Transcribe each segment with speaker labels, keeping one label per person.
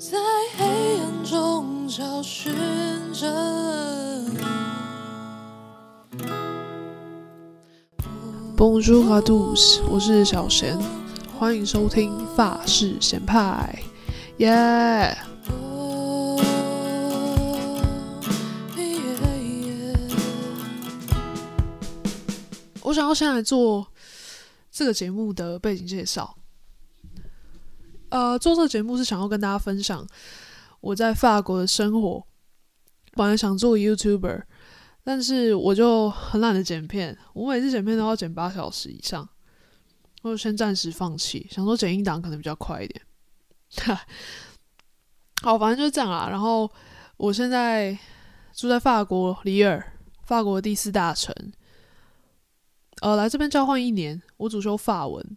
Speaker 1: 在黑暗中找寻着。Bonjour à tous，我是小贤，欢迎收听法式咸派，耶、我想要先来做这个节目的背景介绍。呃，做这个节目是想要跟大家分享我在法国的生活。本来想做 YouTuber，但是我就很懒得剪片，我每次剪片都要剪八小时以上，我就先暂时放弃，想说剪音档可能比较快一点。好，反正就是这样啦。然后我现在住在法国里尔，法国第四大城。呃，来这边交换一年，我主修法文。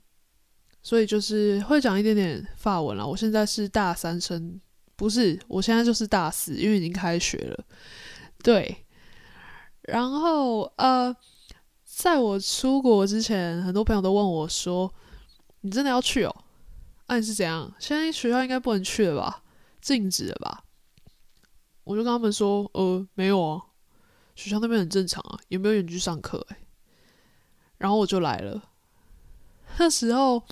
Speaker 1: 所以就是会讲一点点法文了。我现在是大三生，不是，我现在就是大四，因为已经开学了。对，然后呃，在我出国之前，很多朋友都问我说：“你真的要去哦？那、啊、你是怎样？现在学校应该不能去了吧？禁止了吧？”我就跟他们说：“呃，没有啊，学校那边很正常啊，有没有远距上课？”哎，然后我就来了。那时候。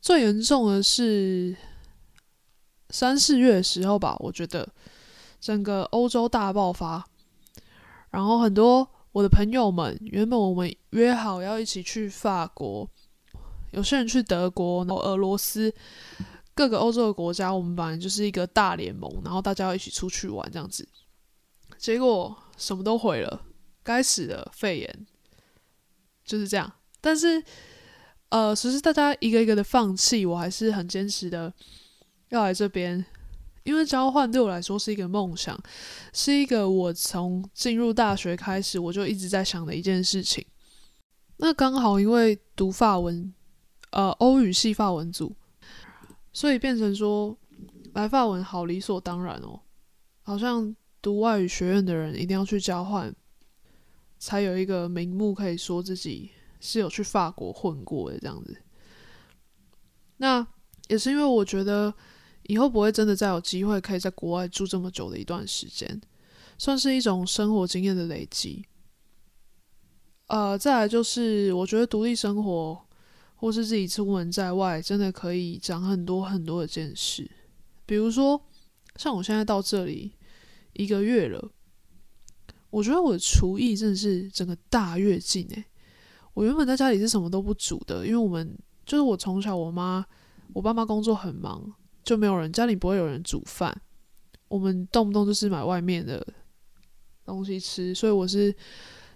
Speaker 1: 最严重的是三四月的时候吧，我觉得整个欧洲大爆发，然后很多我的朋友们，原本我们约好要一起去法国，有些人去德国，然后俄罗斯，各个欧洲的国家，我们本来就是一个大联盟，然后大家要一起出去玩这样子，结果什么都毁了，该死的肺炎就是这样，但是。呃，其实大家一个一个的放弃，我还是很坚持的要来这边，因为交换对我来说是一个梦想，是一个我从进入大学开始我就一直在想的一件事情。那刚好因为读法文，呃，欧语系法文组，所以变成说来法文好理所当然哦，好像读外语学院的人一定要去交换，才有一个名目可以说自己。是有去法国混过的这样子，那也是因为我觉得以后不会真的再有机会可以在国外住这么久的一段时间，算是一种生活经验的累积。呃，再来就是我觉得独立生活或是自己出门在外，真的可以长很多很多的见识。比如说，像我现在到这里一个月了，我觉得我的厨艺真的是整个大跃进诶。我原本在家里是什么都不煮的，因为我们就是我从小我妈我爸妈工作很忙，就没有人家里不会有人煮饭，我们动不动就是买外面的东西吃，所以我是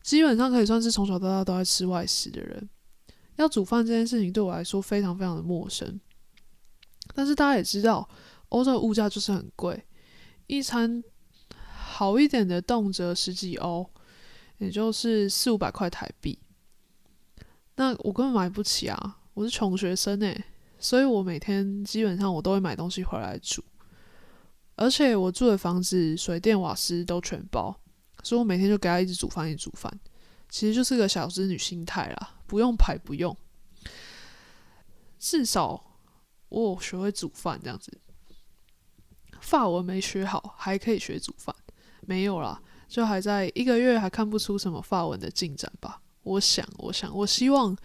Speaker 1: 基本上可以算是从小到大都在吃外食的人。要煮饭这件事情对我来说非常非常的陌生，但是大家也知道，欧洲的物价就是很贵，一餐好一点的动辄十几欧，也就是四五百块台币。那我根本买不起啊！我是穷学生诶，所以我每天基本上我都会买东西回来煮，而且我住的房子水电瓦斯都全包，所以我每天就给他一直煮饭，一直煮饭，其实就是个小资女心态啦，不用排不用，至少我有学会煮饭这样子。法文没学好，还可以学煮饭，没有啦，就还在一个月还看不出什么法文的进展吧。我想，我想，我希望，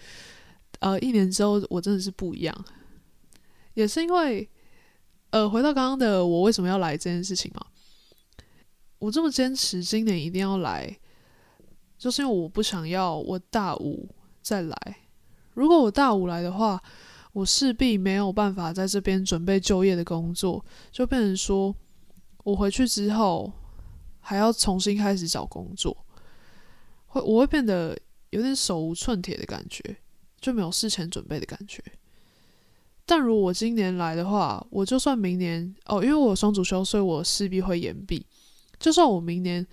Speaker 1: 呃，一年之后我真的是不一样，也是因为，呃，回到刚刚的我为什么要来这件事情嘛，我这么坚持今年一定要来，就是因为我不想要我大五再来，如果我大五来的话，我势必没有办法在这边准备就业的工作，就变成说我回去之后还要重新开始找工作，会我会变得。有点手无寸铁的感觉，就没有事前准备的感觉。但如果我今年来的话，我就算明年哦，因为我有双主修，所以我势必会延毕。就算我明年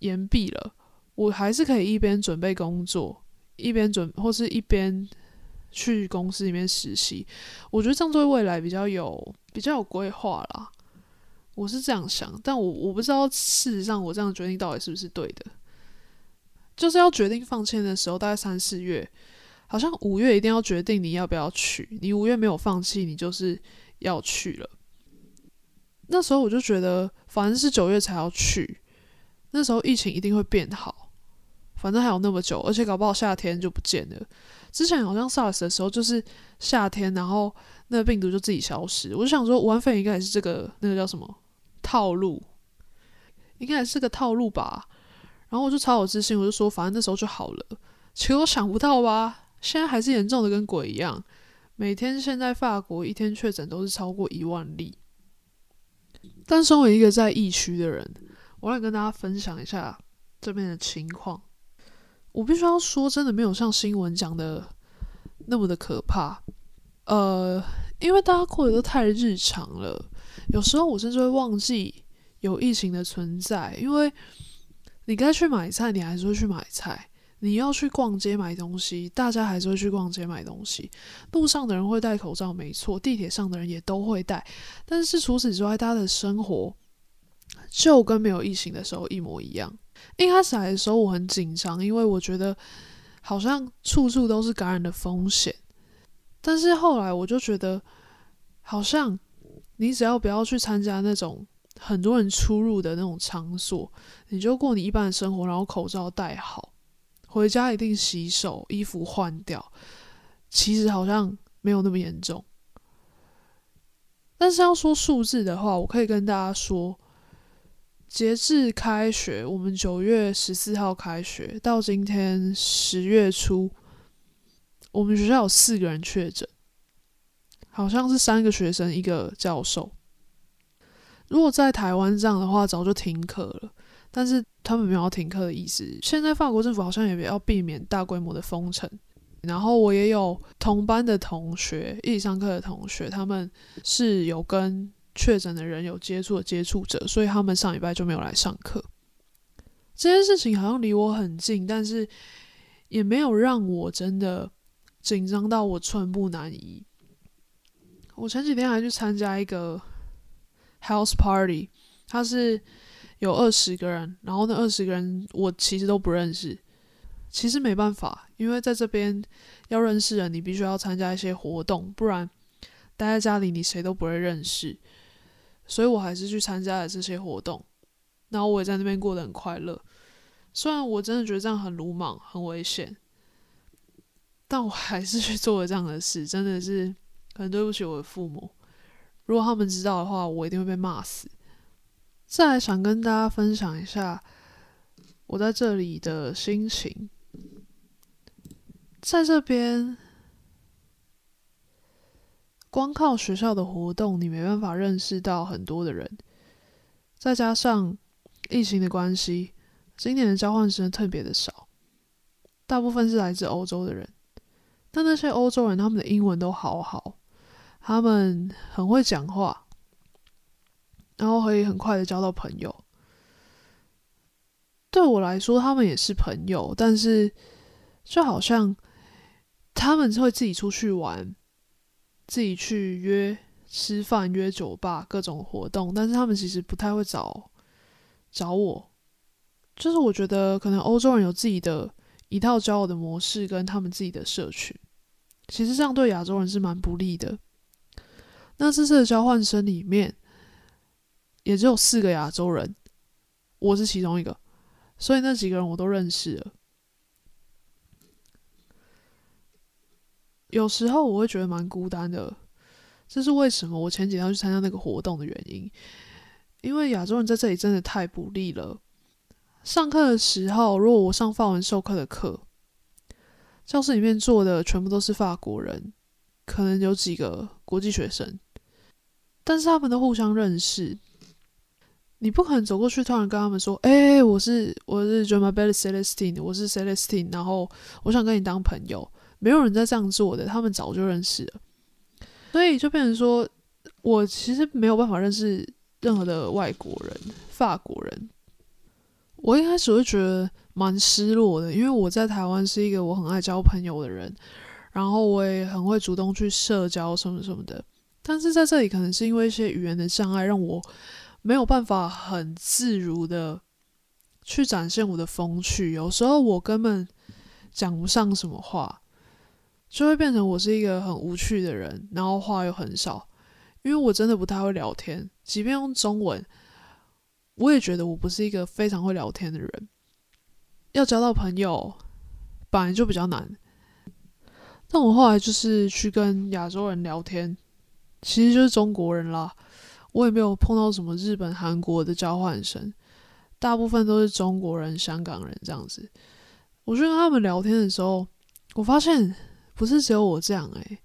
Speaker 1: 延毕了，我还是可以一边准备工作，一边准或是一边去公司里面实习。我觉得这样对未来比较有比较有规划啦。我是这样想，但我我不知道事实上我这样决定到底是不是对的。就是要决定放签的时候，大概三四月，好像五月一定要决定你要不要去。你五月没有放弃，你就是要去了。那时候我就觉得，反正是九月才要去，那时候疫情一定会变好。反正还有那么久，而且搞不好夏天就不见了。之前好像 SARS 的时候就是夏天，然后那病毒就自己消失。我就想说，武汉肺炎应该也是这个那个叫什么套路，应该也是个套路吧。然后我就超有自信，我就说反正那时候就好了。其实我想不到吧，现在还是严重的跟鬼一样。每天现在法国一天确诊都是超过一万例。但身为一个在疫区的人，我来跟大家分享一下这边的情况。我必须要说，真的没有像新闻讲的那么的可怕。呃，因为大家过得都太日常了，有时候我甚至会忘记有疫情的存在。因为你该去买菜，你还是会去买菜；你要去逛街买东西，大家还是会去逛街买东西。路上的人会戴口罩，没错；地铁上的人也都会戴。但是除此之外，大家的生活就跟没有疫情的时候一模一样。一开始来的时候我很紧张，因为我觉得好像处处都是感染的风险。但是后来我就觉得，好像你只要不要去参加那种很多人出入的那种场所，你就过你一般的生活，然后口罩戴好，回家一定洗手，衣服换掉，其实好像没有那么严重。但是要说数字的话，我可以跟大家说。截至开学，我们九月十四号开学到今天十月初，我们学校有四个人确诊，好像是三个学生一个教授。如果在台湾这样的话，早就停课了。但是他们没有停课的意思。现在法国政府好像也要避免大规模的封城。然后我也有同班的同学，一起上课的同学，他们是有跟。确诊的人有接触的接触者，所以他们上礼拜就没有来上课。这件事情好像离我很近，但是也没有让我真的紧张到我寸步难移。我前几天还去参加一个 house party，他是有二十个人，然后那二十个人我其实都不认识。其实没办法，因为在这边要认识人，你必须要参加一些活动，不然待在家里你谁都不会认识。所以我还是去参加了这些活动，然后我也在那边过得很快乐。虽然我真的觉得这样很鲁莽、很危险，但我还是去做了这样的事，真的是很对不起我的父母。如果他们知道的话，我一定会被骂死。再来想跟大家分享一下我在这里的心情，在这边。光靠学校的活动，你没办法认识到很多的人。再加上疫情的关系，今年的交换生特别的少，大部分是来自欧洲的人。但那些欧洲人，他们的英文都好好，他们很会讲话，然后可以很快的交到朋友。对我来说，他们也是朋友，但是就好像他们会自己出去玩。自己去约吃饭、约酒吧、各种活动，但是他们其实不太会找找我。就是我觉得，可能欧洲人有自己的一套交友的模式，跟他们自己的社群，其实这样对亚洲人是蛮不利的。那这次的交换生里面，也只有四个亚洲人，我是其中一个，所以那几个人我都认识了。有时候我会觉得蛮孤单的，这是为什么？我前几天要去参加那个活动的原因，因为亚洲人在这里真的太不利了。上课的时候，如果我上法文授课的课，教室里面坐的全部都是法国人，可能有几个国际学生，但是他们都互相认识，你不可能走过去突然跟他们说：“哎，我是我是 j e m a b e l l Celestine，我是 Celestine，然后我想跟你当朋友。”没有人在这样做的，他们早就认识了，所以就变成说，我其实没有办法认识任何的外国人、法国人。我一开始会觉得蛮失落的，因为我在台湾是一个我很爱交朋友的人，然后我也很会主动去社交什么什么的。但是在这里，可能是因为一些语言的障碍，让我没有办法很自如的去展现我的风趣。有时候我根本讲不上什么话。就会变成我是一个很无趣的人，然后话又很少，因为我真的不太会聊天，即便用中文，我也觉得我不是一个非常会聊天的人。要交到朋友，本来就比较难。但我后来就是去跟亚洲人聊天，其实就是中国人啦。我也没有碰到什么日本、韩国的交换生，大部分都是中国人、香港人这样子。我去跟他们聊天的时候，我发现不是只有我这样诶、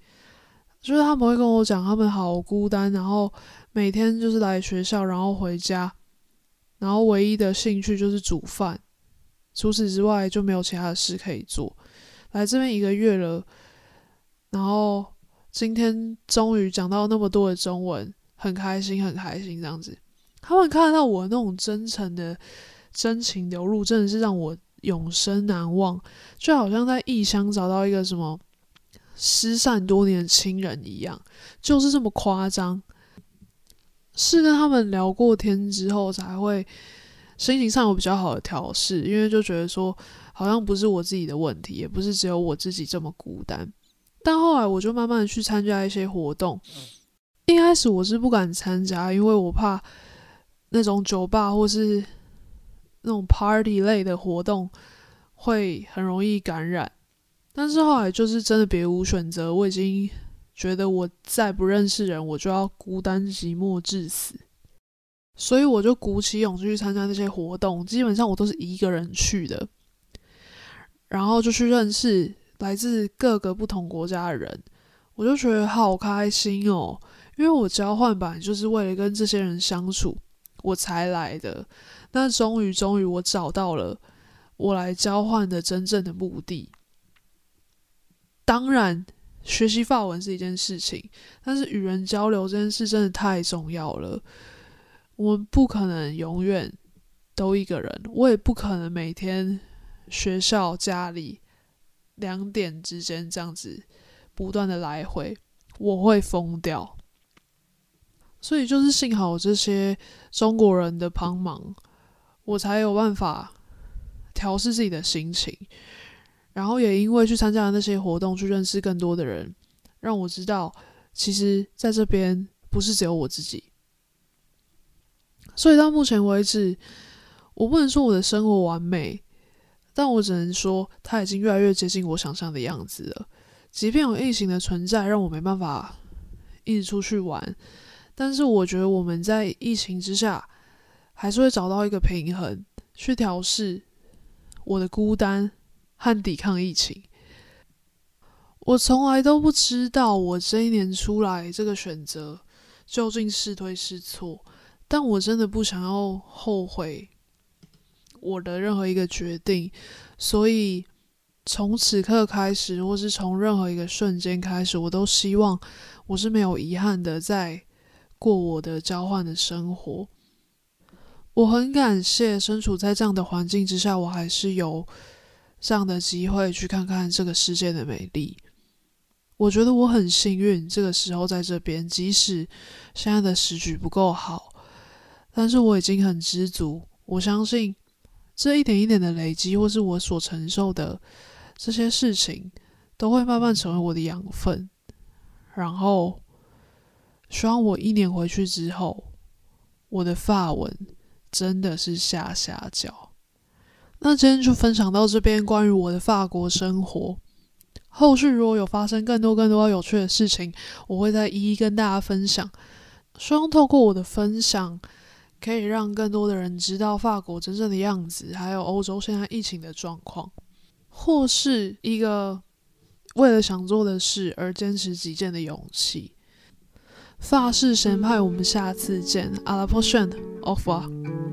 Speaker 1: 就是他们会跟我讲他们好孤单，然后每天就是来学校，然后回家，然后唯一的兴趣就是煮饭，除此之外就没有其他的事可以做。来这边一个月了，然后今天终于讲到那么多的中文。很开心，很开心，这样子。他们看到我那种真诚的真情流露，真的是让我永生难忘。就好像在异乡找到一个什么失散多年的亲人一样，就是这么夸张。是跟他们聊过天之后，才会心情上有比较好的调试，因为就觉得说，好像不是我自己的问题，也不是只有我自己这么孤单。但后来，我就慢慢的去参加一些活动。一开始我是不敢参加，因为我怕那种酒吧或是那种 party 类的活动会很容易感染。但是后来就是真的别无选择，我已经觉得我再不认识人，我就要孤单寂寞致死。所以我就鼓起勇气去参加那些活动，基本上我都是一个人去的，然后就去认识来自各个不同国家的人，我就觉得好开心哦。因为我交换吧，就是为了跟这些人相处，我才来的。那终于，终于，我找到了我来交换的真正的目的。当然，学习法文是一件事情，但是与人交流这件事真的太重要了。我们不可能永远都一个人，我也不可能每天学校、家里两点之间这样子不断的来回，我会疯掉。所以就是幸好这些中国人的帮忙，我才有办法调试自己的心情。然后也因为去参加了那些活动，去认识更多的人，让我知道，其实在这边不是只有我自己。所以到目前为止，我不能说我的生活完美，但我只能说，它已经越来越接近我想象的样子了。即便有疫情的存在，让我没办法一直出去玩。但是我觉得我们在疫情之下，还是会找到一个平衡，去调试我的孤单和抵抗疫情。我从来都不知道我这一年出来这个选择究竟是对是错，但我真的不想要后悔我的任何一个决定，所以从此刻开始，或是从任何一个瞬间开始，我都希望我是没有遗憾的在。过我的交换的生活，我很感谢身处在这样的环境之下，我还是有这样的机会去看看这个世界的美丽。我觉得我很幸运，这个时候在这边，即使现在的时局不够好，但是我已经很知足。我相信这一点一点的累积，或是我所承受的这些事情，都会慢慢成为我的养分，然后。希望我一年回去之后，我的发文真的是下下脚。那今天就分享到这边，关于我的法国生活。后续如果有发生更多更多有趣的事情，我会再一一跟大家分享。希望透过我的分享，可以让更多的人知道法国真正的样子，还有欧洲现在疫情的状况，或是一个为了想做的事而坚持己见的勇气。法式神派，我们下次见。À la prochaine，au revoir。